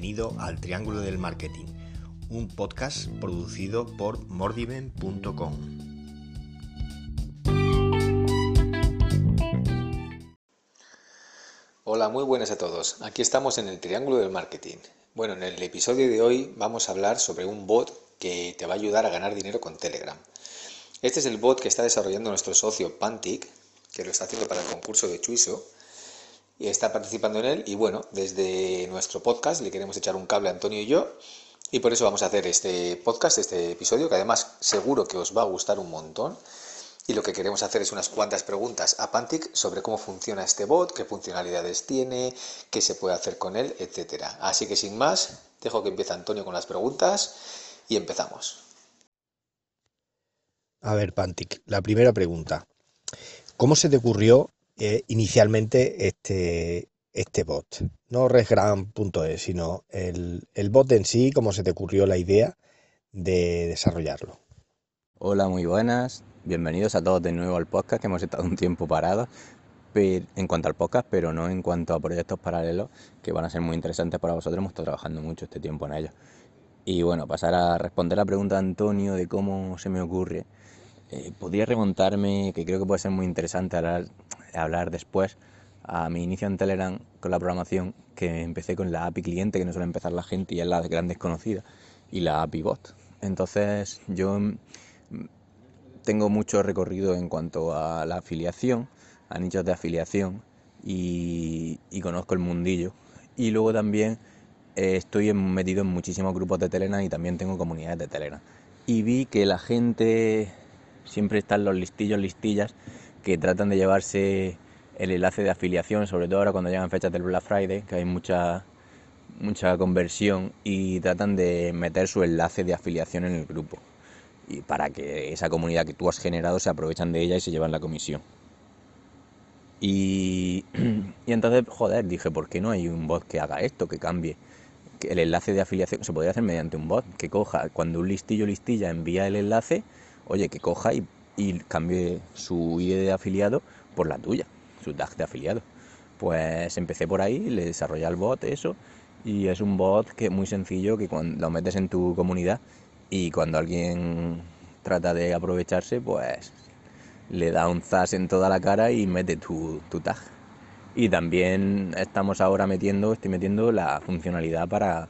bienvenido al Triángulo del Marketing, un podcast producido por mordiven.com. Hola, muy buenas a todos. Aquí estamos en el Triángulo del Marketing. Bueno, en el episodio de hoy vamos a hablar sobre un bot que te va a ayudar a ganar dinero con Telegram. Este es el bot que está desarrollando nuestro socio Pantic, que lo está haciendo para el concurso de Chuiso y está participando en él. Y bueno, desde nuestro podcast le queremos echar un cable a Antonio y yo. Y por eso vamos a hacer este podcast, este episodio, que además seguro que os va a gustar un montón. Y lo que queremos hacer es unas cuantas preguntas a Pantic sobre cómo funciona este bot, qué funcionalidades tiene, qué se puede hacer con él, etcétera. Así que sin más, dejo que empiece Antonio con las preguntas y empezamos. A ver, Pantic, la primera pregunta. ¿Cómo se te ocurrió inicialmente este, este bot. No resgram.es, sino el, el bot en sí, cómo se te ocurrió la idea de desarrollarlo. Hola, muy buenas. Bienvenidos a todos de nuevo al podcast, que hemos estado un tiempo parados en cuanto al podcast, pero no en cuanto a proyectos paralelos que van a ser muy interesantes para vosotros. Hemos estado trabajando mucho este tiempo en ellos. Y bueno, pasar a responder la pregunta de Antonio de cómo se me ocurre. Eh, podría remontarme, que creo que puede ser muy interesante hablar, hablar después, a mi inicio en Telegram con la programación, que empecé con la API cliente, que no suele empezar la gente y es la gran desconocida, y la API bot. Entonces yo mm, tengo mucho recorrido en cuanto a la afiliación, a nichos de afiliación, y, conozco el mundillo. Y luego también eh, estoy metido en muchísimos grupos de Telegram y también tengo comunidades de Telegram. Y vi que la gente siempre están los listillos, listillas, que tratan de llevarse el enlace de afiliación, sobre todo ahora cuando llegan fechas del Black Friday, que hay mucha, mucha conversión, y tratan de meter su enlace de afiliación en el grupo. Y para que esa comunidad que tú has generado se aprovechan de ella y se llevan la comisión. Y, y entonces, joder, dije, ¿por qué no hay un bot que haga esto, que cambie? Que el enlace de afiliación se podría hacer mediante un bot que coja, cuando un listillo listilla envía el enlace, oye, que coja y, cambie su ID de afiliado por la tuya, su tag de afiliado. Pues empecé por ahí, le desarrollé el bot, eso, y es un bot que es muy sencillo, que cuando lo metes en tu comunidad y cuando alguien trata de aprovecharse, pues le da un zas en toda la cara y mete tu, tu tag. Y también estamos ahora metiendo, estoy metiendo la funcionalidad para,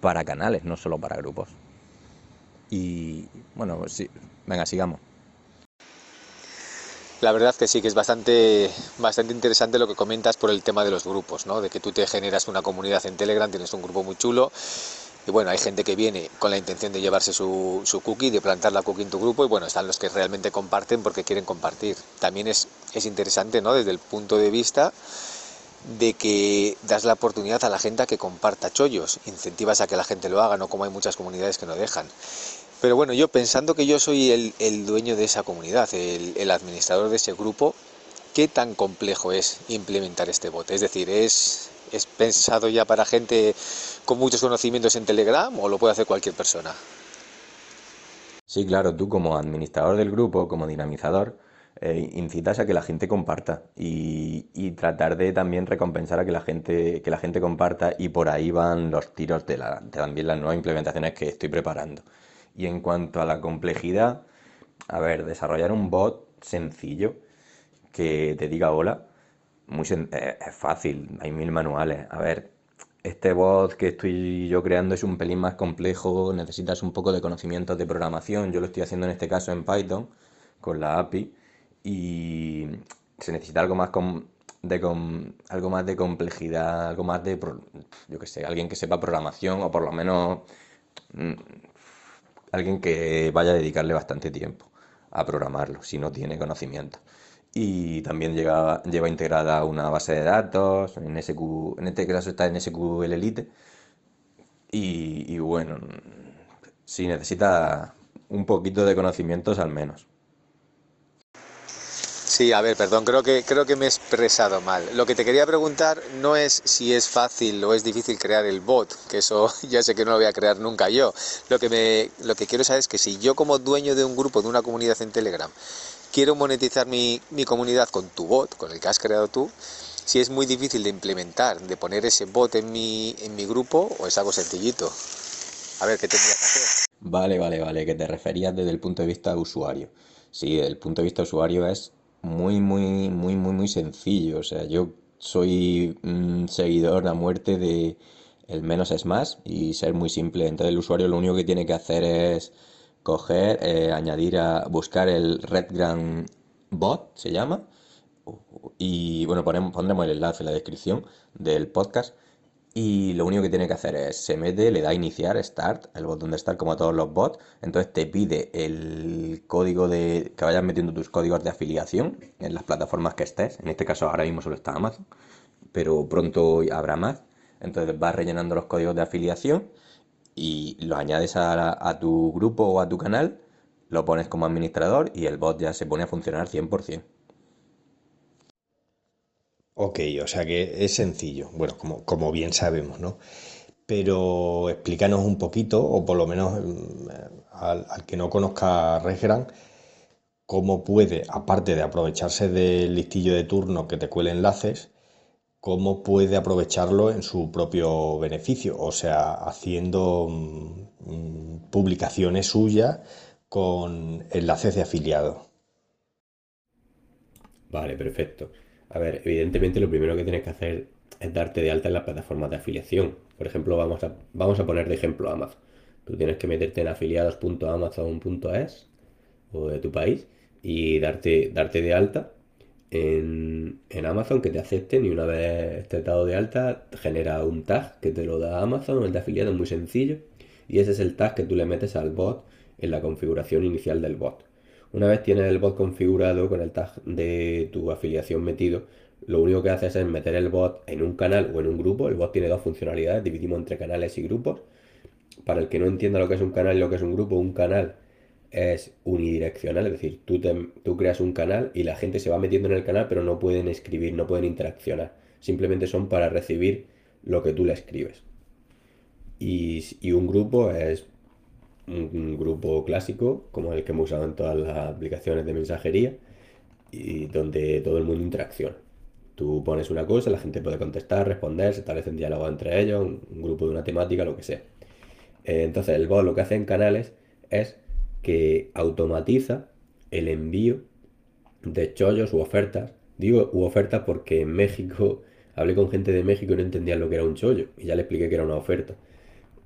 para canales, no solo para grupos. Y bueno, sí, venga, sigamos. La verdad que sí, que es bastante, bastante interesante lo que comentas por el tema de los grupos, ¿no? De que tú te generas una comunidad en Telegram, tienes un grupo muy chulo. Y bueno, hay gente que viene con la intención de llevarse su, su cookie, de plantar la cookie en tu grupo, y bueno, están los que realmente comparten porque quieren compartir. También es, es interesante, ¿no? Desde el punto de vista de que das la oportunidad a la gente a que comparta chollos, incentivas a que la gente lo haga, no como hay muchas comunidades que no dejan. Pero bueno, yo pensando que yo soy el, dueño de esa comunidad, el, administrador de ese grupo, ¿qué tan complejo es implementar este bot? Es decir, ¿es, ¿es pensado ya para gente con muchos conocimientos en Telegram o lo puede hacer cualquier persona? Sí, claro, tú como administrador del grupo, como dinamizador, eh, incitas a que la gente comparta y, tratar de también recompensar a que la gente que la gente comparta y por ahí van los tiros de, la, de también las nuevas implementaciones que estoy preparando. Y en cuanto a la complejidad, a ver, desarrollar un bot sencillo que te diga hola, muy eh, es fácil, hay mil manuales. A ver, este bot que estoy yo creando es un pelín más complejo, necesitas un poco de conocimientos de programación. Yo lo estoy haciendo en este caso en Python con la API y se necesita algo más de algo más de complejidad, algo más de yo que sé, alguien que sepa programación o por lo menos mm, alguien que vaya a dedicarle bastante tiempo a programarlo, si no tiene conocimiento. Y también lleva, integrada una base de datos, en, en este caso está en SQL Elite. Y, y bueno, si necesita un poquito de conocimientos al menos. Sí, a ver, perdón, creo que, creo que me he expresado mal. Lo que te quería preguntar no es si es fácil o es difícil crear el bot, que eso ya sé que no lo voy a crear nunca yo. Lo que, me, lo que quiero saber es que si yo como dueño de un grupo, de una comunidad en Telegram, quiero monetizar mi, mi comunidad con tu bot, con el que has creado tú, si es muy difícil de implementar, de poner ese bot en mi, en mi grupo o es algo sencillito. A ver, ¿qué tendría que hacer? Vale, vale, vale, que te referías desde el punto de vista usuario. Sí, desde el punto de vista usuario es muy, muy, muy, muy, muy sencillo. O sea, yo soy un seguidor a muerte de el menos es más y ser muy simple. Entonces el usuario lo único que tiene que hacer es coger, eh, añadir a buscar el RedGram bot, se llama, y bueno, pondremos el enlace en la descripción del podcast. Y lo único que tiene que hacer es, se mete, le da a iniciar, start, el botón de start como a todos los bots. Entonces te pide el código de, que vayas metiendo tus códigos de afiliación en las plataformas que estés. En este caso ahora mismo solo está Amazon, pero pronto habrá más. Entonces vas rellenando los códigos de afiliación y los añades a, a tu grupo o a tu canal, lo pones como administrador y el bot ya se pone a funcionar 100%. Ok, o sea que es sencillo, bueno, como, como bien sabemos, ¿no? Pero explícanos un poquito, o por lo menos mm, al, que no conozca ResGran, cómo puede, aparte de aprovecharse del listillo de turno que te cuele enlaces, cómo puede aprovecharlo en su propio beneficio, o sea, haciendo mm, mm, publicaciones suyas con enlaces de afiliado. Vale, perfecto. A ver, evidentemente lo primero que tienes que hacer es darte de alta en las plataformas de afiliación. Por ejemplo, vamos a, vamos a poner de ejemplo Amazon. Tú tienes que meterte en afiliados.amazon.es o de tu país y darte, darte de alta en, Amazon que te acepten y una vez estés dado de alta genera un tag que te lo da Amazon, el de afiliado es muy sencillo y ese es el tag que tú le metes al bot en la configuración inicial del bot. Una vez tienes el bot configurado con el tag de tu afiliación metido, lo único que haces es meter el bot en un canal o en un grupo. El bot tiene dos funcionalidades, dividimos entre canales y grupos. Para el que no entienda lo que es un canal y lo que es un grupo, un canal es unidireccional, es decir, tú, tú creas un canal y la gente se va metiendo en el canal, pero no pueden escribir, no pueden interaccionar. Simplemente son para recibir lo que tú le escribes. Y, y un grupo es un grupo clásico, como el que hemos usado en todas las aplicaciones de mensajería, y donde todo el mundo interacciona. Tú pones una cosa, la gente puede contestar, responder, se establecen diálogo entre ellos, un, grupo de una temática, lo que sea. Eh, entonces el bot lo que hace en canales es que automatiza el envío de chollos u ofertas. Digo u ofertas porque en México hablé con gente de México y no entendían lo que era un chollo. Y ya le expliqué que era una oferta.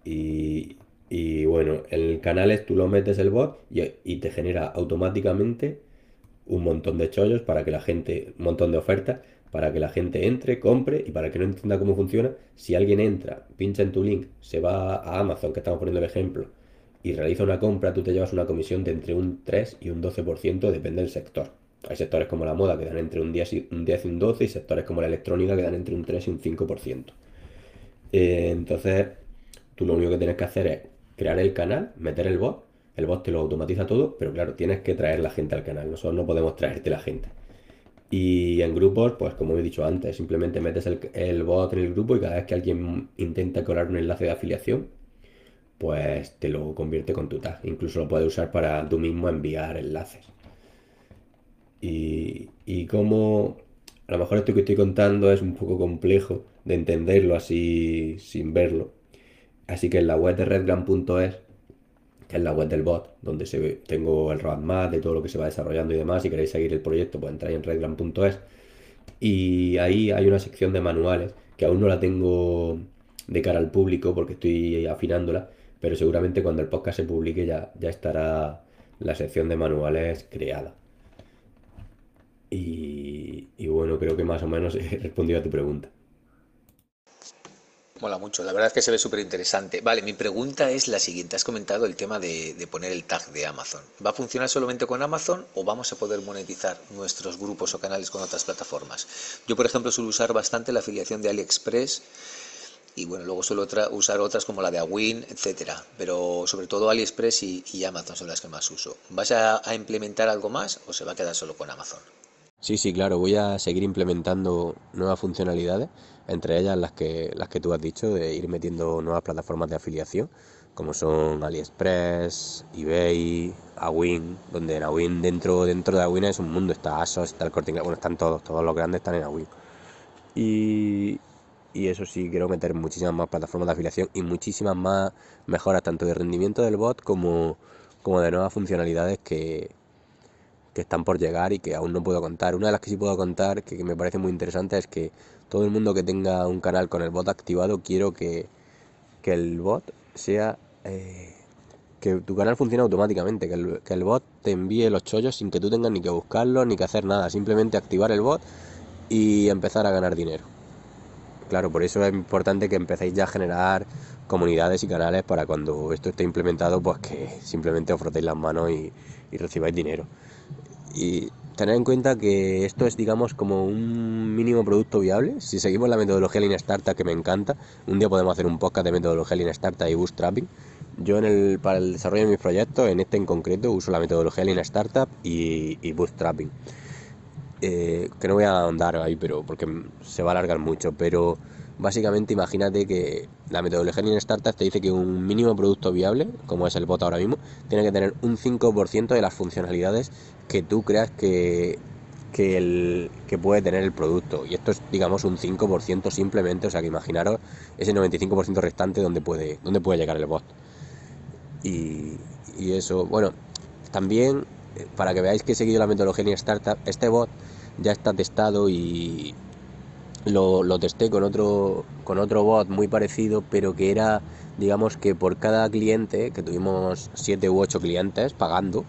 Y, y bueno, en canales tú lo metes el bot y, te genera automáticamente un montón de chollos para que la gente, un montón de ofertas para que la gente entre, compre y para que no entienda cómo funciona, si alguien entra, pincha en tu link, se va a Amazon, que estamos poniendo el ejemplo, y realiza una compra, tú te llevas una comisión de entre un 3 y un 12%, depende del sector. Hay sectores como la moda que dan entre un 10 y un, 10 y un 12 y sectores como la electrónica que dan entre un 3 y un 5%. Eh, entonces, tú lo único que tienes que hacer es crear el canal, meter el bot, el bot te lo automatiza todo, pero claro, tienes que traer la gente al canal, nosotros no podemos traerte la gente. Y en grupos, pues como he dicho antes, simplemente metes el, bot en el grupo y cada vez que alguien intenta colar un enlace de afiliación, pues te lo convierte con tu tag. Incluso lo puedes usar para tú mismo enviar enlaces. Y, y como a lo mejor esto que estoy contando es un poco complejo de entenderlo así sin verlo, Así que en la web de redgram.es, que es la web del bot, donde se tengo el roadmap de todo lo que se va desarrollando y demás, si queréis seguir el proyecto, pues entráis en redgram.es. Y ahí hay una sección de manuales, que aún no la tengo de cara al público porque estoy afinándola, pero seguramente cuando el podcast se publique ya, estará la sección de manuales creada. Y, y bueno, creo que más o menos he respondido a tu pregunta. Mola mucho, la verdad es que se ve súper interesante. Vale, mi pregunta es la siguiente. Has comentado el tema de, poner el tag de Amazon. ¿Va a funcionar solamente con Amazon o vamos a poder monetizar nuestros grupos o canales con otras plataformas? Yo, por ejemplo, suelo usar bastante la afiliación de AliExpress y bueno, luego suelo usar otras como la de Awin, etcétera. Pero sobre todo AliExpress y, Amazon son las que más uso. ¿Vas a implementar algo más o se va a quedar solo con Amazon? Sí, sí, claro, voy a seguir implementando nuevas funcionalidades, entre ellas las que, las que tú has dicho, de ir metiendo nuevas plataformas de afiliación, como son AliExpress, eBay, Awin, donde en Awin, dentro, dentro de Awin es un mundo, está ASOS, está el Corte bueno, están todos, todos los grandes están en Awin. Y, y eso sí, quiero meter muchísimas más plataformas de afiliación y muchísimas más mejoras, tanto de rendimiento del bot como, como de nuevas funcionalidades que, que están por llegar y que aún no puedo contar. Una de las que sí puedo contar, que me parece muy interesante, es que todo el mundo que tenga un canal con el bot activado, quiero que, que el bot sea... Eh, que tu canal funcione automáticamente, que el, que el bot te envíe los chollos sin que tú tengas ni que buscarlos ni que hacer nada, simplemente activar el bot y empezar a ganar dinero. Claro, por eso es importante que empecéis ya a generar comunidades y canales para cuando esto esté implementado, pues que simplemente os frotéis las manos y, y recibáis dinero. Y tener en cuenta que esto es, digamos, como un mínimo producto viable. Si seguimos la metodología Lean Startup, que me encanta, un día podemos hacer un podcast de metodología Lean Startup y bootstrapping. Yo en el, para el desarrollo de mis proyectos, en este en concreto, uso la metodología Lean Startup y, y bootstrapping. Eh, que no voy a ahondar ahí, pero porque se va a alargar mucho, pero básicamente imagínate que la metodología Lean Startup te dice que un mínimo producto viable, como es el bot ahora mismo, tiene que tener un 5% de las funcionalidades que tú creas que, que, el, que puede tener el producto. Y esto es, digamos, un 5% simplemente, o sea que imaginaros ese 95% restante donde puede, donde puede llegar el bot. Y, eso, bueno, también eh, para que veáis que he seguido la metodología Lean Startup, este bot ya está testado y lo, lo, testé con otro, con otro bot muy parecido, pero que era, digamos que por cada cliente, que tuvimos 7 u 8 clientes pagando,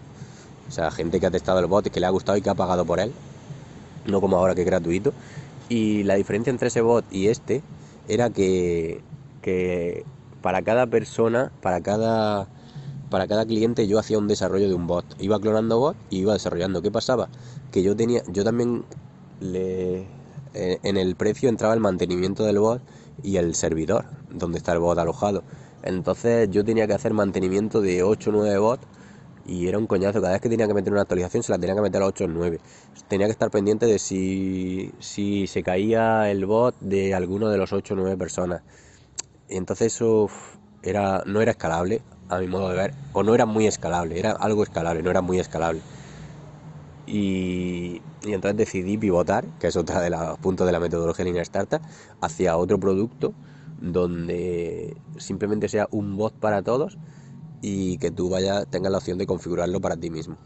o sea, gente que ha testado el bot y que le ha gustado y que ha pagado por él, no como ahora que es gratuito. Y la diferencia entre ese bot y este era que, que para cada persona, para cada para cada cliente yo hacía un desarrollo de un bot. Iba clonando bot y iba desarrollando. ¿Qué pasaba? Que yo tenía, yo también le, en el precio entraba el mantenimiento del bot y el servidor, donde está el bot alojado. Entonces yo tenía que hacer mantenimiento de 8 o 9 bots y era un coñazo. Cada vez que tenía que meter una actualización se la tenía que meter a 8 o 9. Tenía que estar pendiente de si, si se caía el bot de alguno de los 8 o 9 personas. Entonces eso era, no era escalable a mi modo de ver, o no era muy escalable, era algo escalable, no era muy escalable. Y, y entonces decidí pivotar, que es otra de los puntos de la metodología Lean Startup, hacia otro producto donde simplemente sea un bot para todos y que tú vaya, tengas la opción de configurarlo para ti mismo.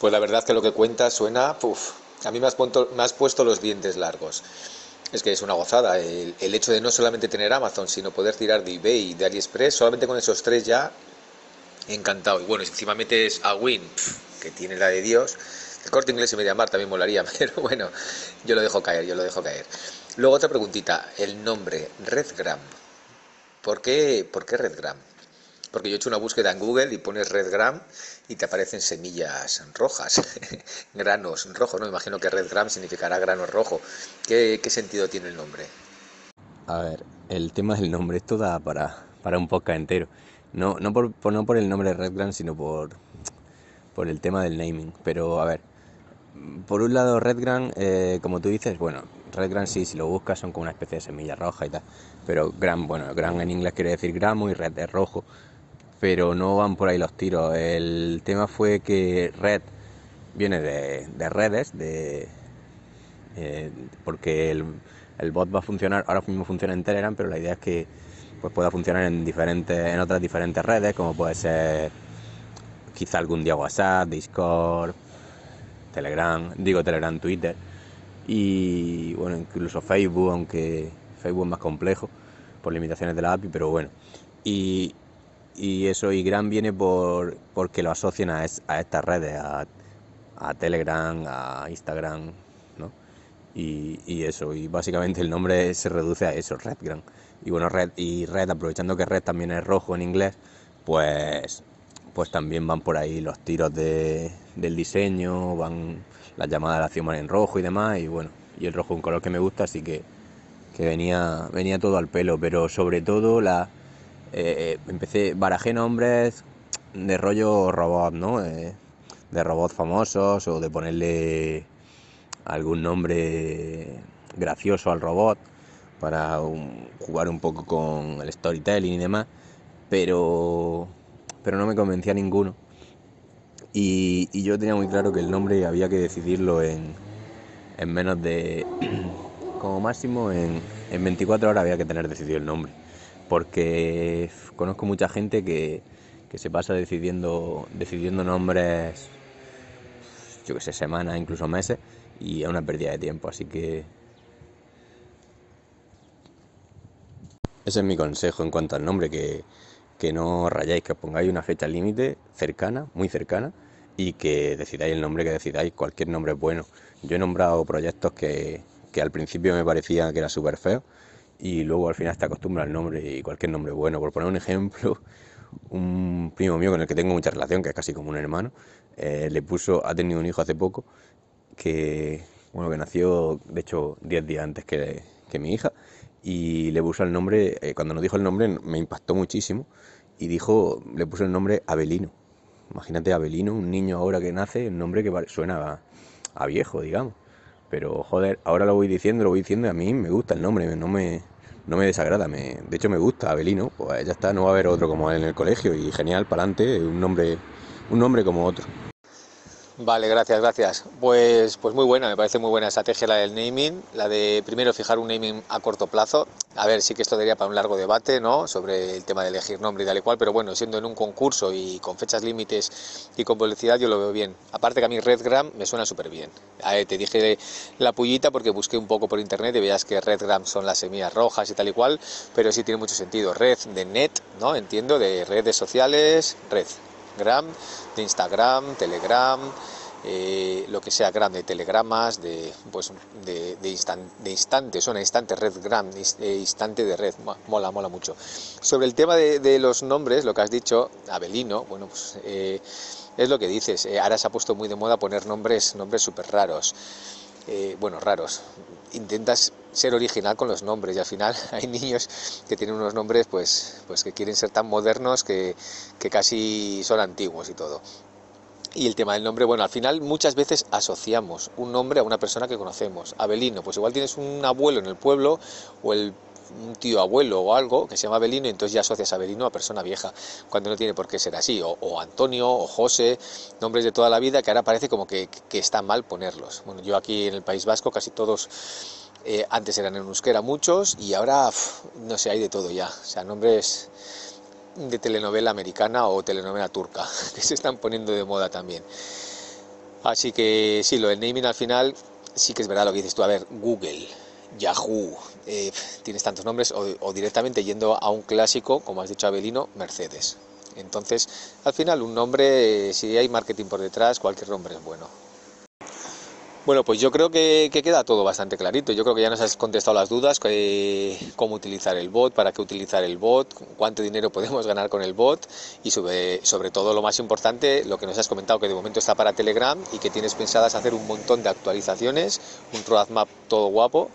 Pues la verdad que lo que cuentas suena, a mí me has, puesto, los dientes largos. Es que es una gozada. El, hecho de no solamente tener Amazon, sino poder tirar de eBay de AliExpress, solamente con esos tres ya, encantado. Y bueno, si encima metes a Win, que tiene la de Dios, el corte inglés y Mediamar también molaría, pero bueno, yo lo dejo caer, yo lo dejo caer. Luego otra preguntita, el nombre, Redgram. ¿Por qué, ¿Por qué Redgram? Porque yo he hecho una búsqueda en Google y pones Redgram y te aparecen semillas rojas, granos rojos, ¿no? Imagino que Redgram significará grano rojo. ¿Qué, ¿Qué, sentido tiene el nombre? A ver, el tema del nombre, esto da para, para un podcast entero. No, no, por, no por el nombre Redgram, sino por, por el tema del naming. Pero a ver, por un lado Redgram, eh, como tú dices, bueno, Redgram sí, si lo buscas son como una especie de semilla roja y tal. Pero gram, bueno, gram en inglés quiere decir gramo y red es rojo pero no van por ahí los tiros. El tema fue que Red viene de, de redes, de, eh, porque el, el, bot va a funcionar, ahora mismo funciona en Telegram, pero la idea es que pues, pueda funcionar en, diferentes, en otras diferentes redes, como puede ser quizá algún día WhatsApp, Discord, Telegram, digo Telegram, Twitter, y bueno, incluso Facebook, aunque Facebook es más complejo por limitaciones de la API, pero bueno. Y, y eso y gran viene por porque lo asocian a, es, a estas redes, a, a, Telegram, a Instagram, ¿no? Y, y, eso, y básicamente el nombre se reduce a eso, Redgram. Y bueno, Red y Red, aprovechando que Red también es rojo en inglés, pues pues también van por ahí los tiros de, del diseño, van las llamadas de la acción en rojo y demás, y bueno, y el rojo es un color que me gusta, así que, que venía, venía todo al pelo, pero sobre todo la, eh, empecé, barajé nombres de rollo robot, ¿no? Eh, de robots famosos o de ponerle algún nombre gracioso al robot para jugar un poco con el storytelling y demás, pero, pero no me convencía ninguno. Y, yo tenía muy claro que el nombre había que decidirlo en, en menos de, como máximo, en, en 24 horas había que tener decidido el nombre. Porque conozco mucha gente que, que se pasa decidiendo, decidiendo nombres, yo que sé, semanas, incluso meses, y es una pérdida de tiempo. Así que ese es mi consejo en cuanto al nombre, que, que no rayáis, que os pongáis una fecha límite cercana, muy cercana, y que decidáis el nombre que decidáis, cualquier nombre es bueno. Yo he nombrado proyectos que, que al principio me parecía que era súper feo y luego al final te acostumbras al nombre y cualquier nombre bueno. Por poner un ejemplo, un primo mío con el que tengo mucha relación, que es casi como un hermano, eh, le puso, ha tenido un hijo hace poco, que, bueno, que nació, de hecho, 10 días antes que, que, mi hija, y le puso el nombre, eh, cuando nos dijo el nombre me impactó muchísimo, y dijo, le puso el nombre Abelino. Imagínate Abelino, un niño ahora que nace, un nombre que suena a, a viejo, digamos. Pero joder, ahora lo voy diciendo, lo voy diciendo y a mí me gusta el nombre, no me, no me desagrada, me, de hecho me gusta Abelino, pues ya está, no va a haber otro como él en el colegio y genial para adelante, un nombre, un nombre como otro. Vale, gracias, gracias. Pues, pues muy buena, me parece muy buena estrategia la del naming, la de primero fijar un naming a corto plazo. A ver, sí que esto daría para un largo debate, ¿no? Sobre el tema de elegir nombre y tal y cual, pero bueno, siendo en un concurso y con fechas límites y con publicidad, yo lo veo bien. Aparte que a mí Redgram me suena súper bien. te dije la pullita porque busqué un poco por internet y veas que Redgram son las semillas rojas y tal y cual, pero sí tiene mucho sentido. Red de net, ¿no? Entiendo, de redes sociales, red Gram, de Instagram, Telegram, eh, lo que sea grande, telegramas, de, pues, de, de, de instantes, una instante, red gram, eh, instante de red, mola, mola mucho. Sobre el tema de, los nombres, lo que has dicho, Abelino, bueno, pues eh, es lo que dices, ahora se ha puesto muy de moda poner nombres, nombres súper raros. bueno, raros. Intentas ser original con los nombres y al final hay niños que tienen unos nombres pues, pues que quieren ser tan modernos que, que casi son antiguos y todo. Y el tema del nombre, bueno, al final muchas veces asociamos un nombre a una persona que conocemos. Abelino, pues igual tienes un abuelo en el pueblo o el un tío abuelo o algo que se llama Abelino y entonces ya asocias a Abelino a persona vieja, cuando no tiene por qué ser así, o, Antonio o José, nombres de toda la vida que ahora parece como que, que está mal ponerlos. Bueno, yo aquí en el País Vasco casi todos eh, antes eran en euskera muchos y ahora no sé, hay de todo ya, o sea, nombres de telenovela americana o telenovela turca, que se están poniendo de moda también. Así que sí, lo del naming al final sí que es verdad lo que dices tú. A ver, Google, Yahoo, eh, tienes tantos nombres, o, directamente yendo a un clásico, como has dicho Abelino, Mercedes. Entonces, al final, un nombre, si hay marketing por detrás, cualquier nombre es bueno. Bueno, pues yo creo que, queda todo bastante clarito. Yo creo que ya nos has contestado las dudas, cómo utilizar el bot, para qué utilizar el bot, cuánto dinero podemos ganar con el bot y sobre, sobre todo lo más importante, lo que nos has comentado, que de momento está para Telegram y que tienes pensadas hacer un montón de actualizaciones, un roadmap todo guapo.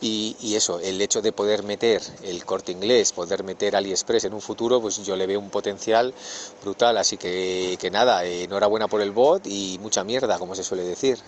Y, eso, el hecho de poder meter el corte inglés, poder meter AliExpress en un futuro, pues yo le veo un potencial brutal. Así que, que nada, enhorabuena por el bot y mucha mierda, como se suele decir.